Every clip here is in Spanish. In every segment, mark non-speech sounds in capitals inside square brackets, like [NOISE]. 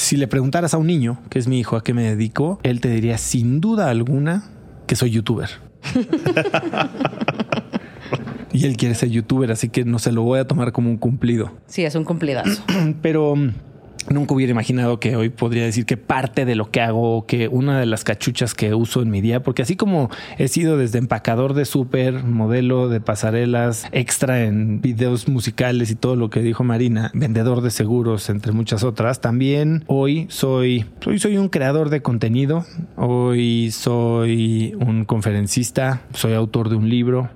si le preguntaras a un niño, que es mi hijo, a qué me dedico, él te diría sin duda alguna que soy youtuber. [LAUGHS] y él quiere ser youtuber, así que no se lo voy a tomar como un cumplido. Sí, es un cumplidazo. [CLEARS THROAT] Pero Nunca hubiera imaginado que hoy podría decir que parte de lo que hago, que una de las cachuchas que uso en mi día, porque así como he sido desde empacador de súper, modelo de pasarelas, extra en videos musicales y todo lo que dijo Marina, vendedor de seguros, entre muchas otras, también hoy soy, hoy soy un creador de contenido, hoy soy un conferencista, soy autor de un libro,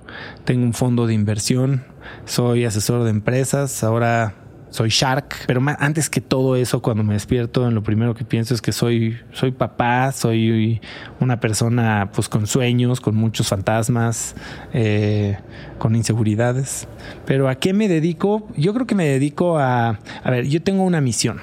tengo un fondo de inversión, soy asesor de empresas, ahora soy Shark, pero antes que todo eso, cuando me despierto, lo primero que pienso es que soy, soy papá, soy una persona pues con sueños, con muchos fantasmas, eh, con inseguridades. Pero ¿a qué me dedico? Yo creo que me dedico a, a ver, yo tengo una misión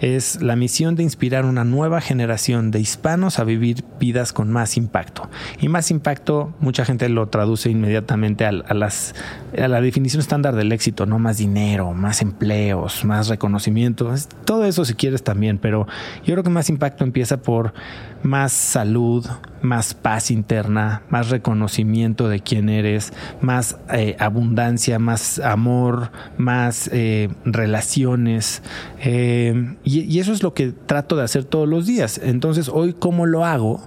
es la misión de inspirar una nueva generación de hispanos a vivir vidas con más impacto. Y más impacto, mucha gente lo traduce inmediatamente a, las, a la definición estándar del éxito, ¿no? Más dinero, más empleos, más reconocimiento, todo eso si quieres también, pero yo creo que más impacto empieza por más salud, más paz interna, más reconocimiento de quién eres, más eh, abundancia, más amor, más eh, relaciones. Eh, y, y, eso es lo que trato de hacer todos los días. Entonces, hoy, ¿cómo lo hago?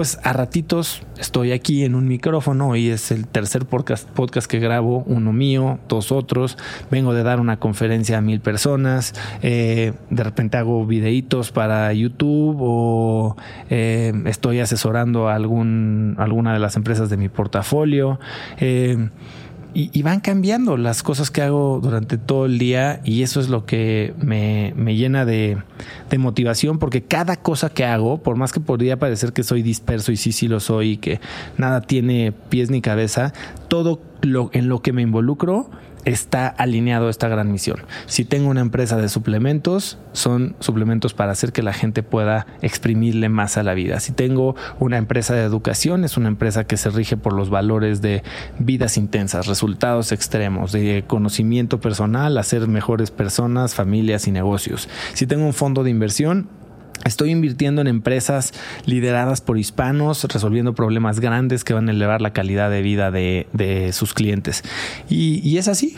pues a ratitos estoy aquí en un micrófono. Hoy es el tercer podcast, podcast que grabo, uno mío, dos otros. Vengo de dar una conferencia a mil personas. Eh, de repente hago videitos para YouTube o eh, estoy asesorando a algún, alguna de las empresas de mi portafolio. Eh, y, van cambiando las cosas que hago durante todo el día y eso es lo que me, llena de, de, motivación porque cada cosa que hago, por más que podría parecer que soy disperso y sí, sí lo soy y que nada tiene pies ni cabeza, todo lo, en lo que me involucro está alineado esta gran misión. Si tengo una empresa de suplementos, son suplementos para hacer que la gente pueda exprimirle más a la vida. Si tengo una empresa de educación, es una empresa que se rige por los valores de vidas intensas, resultados extremos, de conocimiento personal, hacer mejores personas, familias y negocios. Si tengo un fondo de inversión, Estoy invirtiendo en empresas lideradas por hispanos, resolviendo problemas grandes que van a elevar la calidad de vida de, sus clientes. Y, y es así.